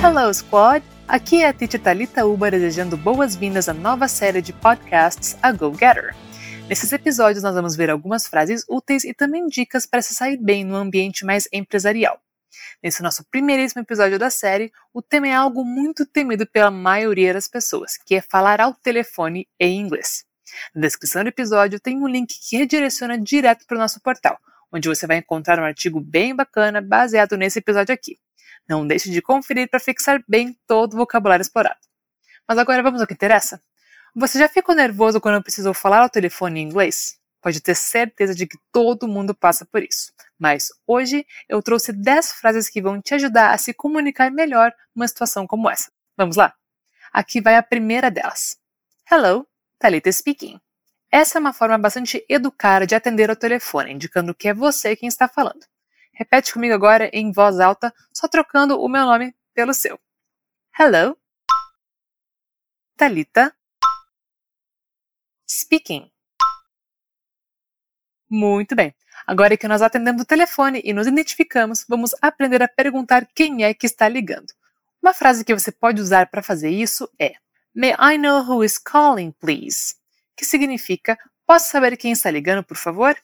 Hello, Squad! Aqui é a Teacher Thalita Uba desejando boas-vindas à nova série de podcasts A Go Getter. Nesses episódios, nós vamos ver algumas frases úteis e também dicas para se sair bem no ambiente mais empresarial. Nesse nosso primeiríssimo episódio da série, o tema é algo muito temido pela maioria das pessoas, que é falar ao telefone em inglês. Na descrição do episódio tem um link que redireciona direto para o nosso portal, onde você vai encontrar um artigo bem bacana baseado nesse episódio aqui. Não deixe de conferir para fixar bem todo o vocabulário explorado. Mas agora vamos ao que interessa. Você já ficou nervoso quando precisou falar ao telefone em inglês? Pode ter certeza de que todo mundo passa por isso. Mas hoje eu trouxe 10 frases que vão te ajudar a se comunicar melhor numa situação como essa. Vamos lá? Aqui vai a primeira delas. Hello, Thalita speaking. Essa é uma forma bastante educada de atender ao telefone, indicando que é você quem está falando. Repete comigo agora em voz alta, só trocando o meu nome pelo seu. Hello, Thalita speaking. Muito bem. Agora que nós atendemos o telefone e nos identificamos, vamos aprender a perguntar quem é que está ligando. Uma frase que você pode usar para fazer isso é May I know who is calling, please? Que significa Posso saber quem está ligando, por favor?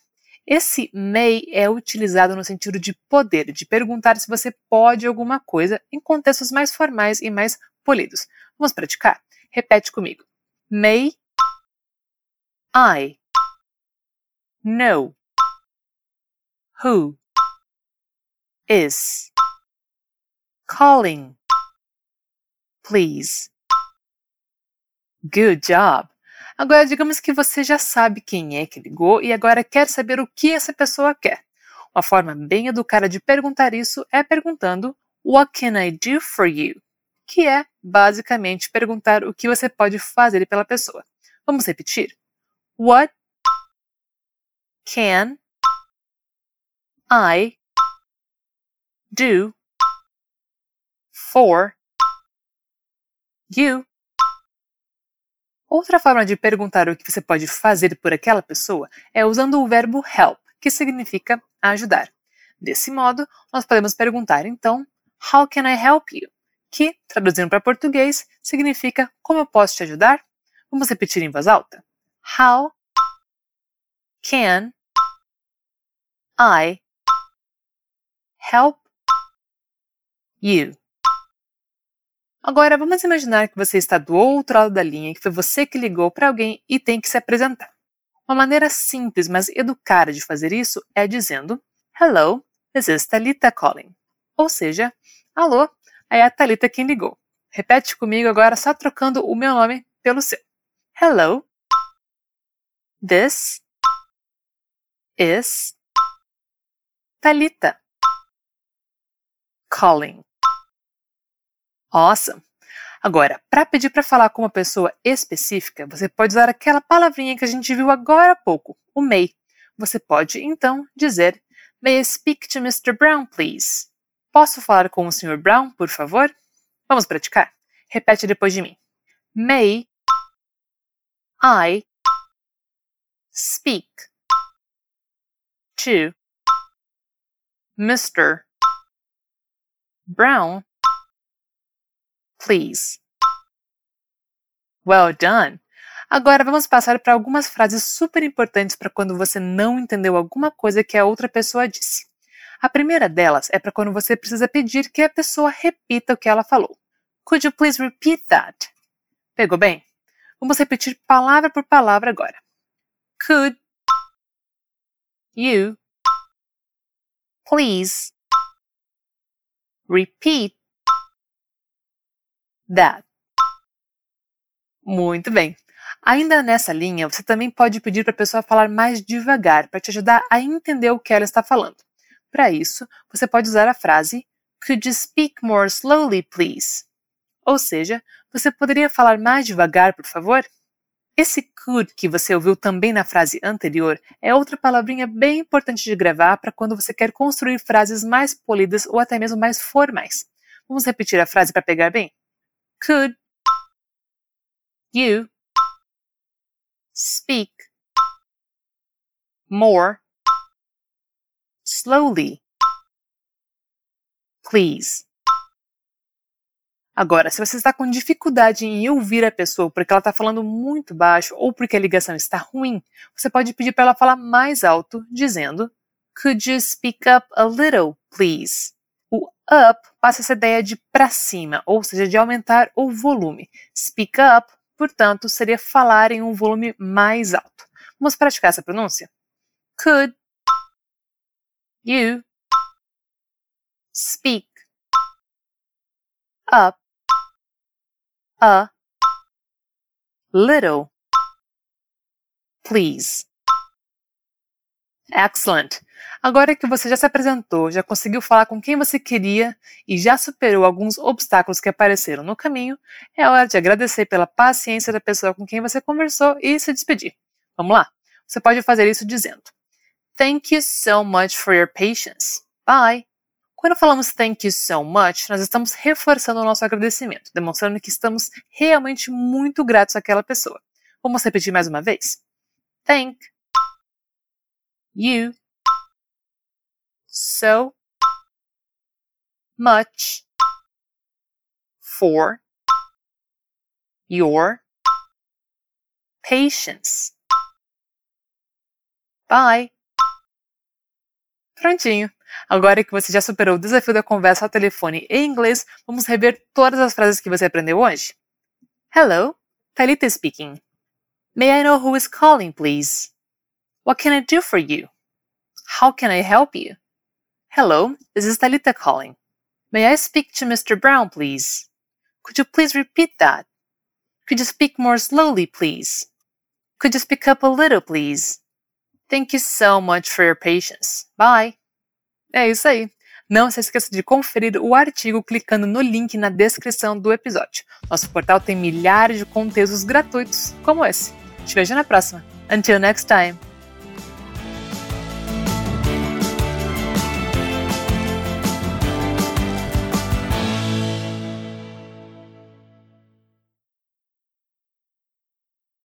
Esse may é utilizado no sentido de poder, de perguntar se você pode alguma coisa em contextos mais formais e mais polidos. Vamos praticar? Repete comigo. May I know who is calling, please. Good job! Agora, digamos que você já sabe quem é que ligou e agora quer saber o que essa pessoa quer. Uma forma bem educada de perguntar isso é perguntando What can I do for you? Que é basicamente perguntar o que você pode fazer pela pessoa. Vamos repetir? What can I do for you? Outra forma de perguntar o que você pode fazer por aquela pessoa é usando o verbo help, que significa ajudar. Desse modo, nós podemos perguntar então How can I help you? Que, traduzindo para português, significa Como eu posso te ajudar? Vamos repetir em voz alta? How can I help you? Agora vamos imaginar que você está do outro lado da linha que foi você que ligou para alguém e tem que se apresentar. Uma maneira simples, mas educada de fazer isso é dizendo Hello, this is Thalita calling. Ou seja, alô, é a Thalita quem ligou. Repete comigo agora só trocando o meu nome pelo seu. Hello, this is Talita. Calling. Awesome! Agora, para pedir para falar com uma pessoa específica, você pode usar aquela palavrinha que a gente viu agora há pouco, o may. Você pode, então, dizer May I speak to Mr. Brown, please? Posso falar com o Sr. Brown, por favor? Vamos praticar? Repete depois de mim. May I speak to Mr. Brown, please. Well done! Agora vamos passar para algumas frases super importantes para quando você não entendeu alguma coisa que a outra pessoa disse. A primeira delas é para quando você precisa pedir que a pessoa repita o que ela falou. Could you please repeat that? Pegou bem? Vamos repetir palavra por palavra agora. Could you please repeat that? Muito bem. Ainda nessa linha, você também pode pedir para a pessoa falar mais devagar para te ajudar a entender o que ela está falando. Para isso, você pode usar a frase Could you speak more slowly, please? Ou seja, você poderia falar mais devagar, por favor? Esse could que você ouviu também na frase anterior é outra palavrinha bem importante de gravar para quando você quer construir frases mais polidas ou até mesmo mais formais. Vamos repetir a frase para pegar bem? Could you speak more slowly, please? Agora, se você está com dificuldade em ouvir a pessoa porque ela está falando muito baixo ou porque a ligação está ruim, você pode pedir para ela falar mais alto, dizendo Could you speak up a little, please? Up passa essa ideia de para cima, ou seja, de aumentar o volume. Speak up, portanto, seria falar em um volume mais alto. Vamos praticar essa pronúncia? Could you speak up a little, please. Excellent! Agora que você já se apresentou, já conseguiu falar com quem você queria e já superou alguns obstáculos que apareceram no caminho, é hora de agradecer pela paciência da pessoa com quem você conversou e se despedir. Vamos lá? Você pode fazer isso dizendo: Thank you so much for your patience. Bye! Quando falamos thank you so much, nós estamos reforçando o nosso agradecimento, demonstrando que estamos realmente muito gratos àquela pessoa. Vamos repetir mais uma vez? Thank you so much for your patience. Bye. Prontinho. Agora que você já superou o desafio da conversa ao telefone em inglês, vamos rever todas as frases que você aprendeu hoje. Hello, Talita speaking. May I know who is calling, please? What can I do for you? How can I help you? Hello, this is Talita calling. May I speak to Mr. Brown, please? Could you please repeat that? Could you speak more slowly, please? Could you speak up a little, please? Thank you so much for your patience. Bye. É isso aí. Não se esqueça de conferir o artigo clicando no link na descrição do episódio. Nosso portal tem milhares de conteúdos gratuitos como esse. Te vejo na próxima. Until next time.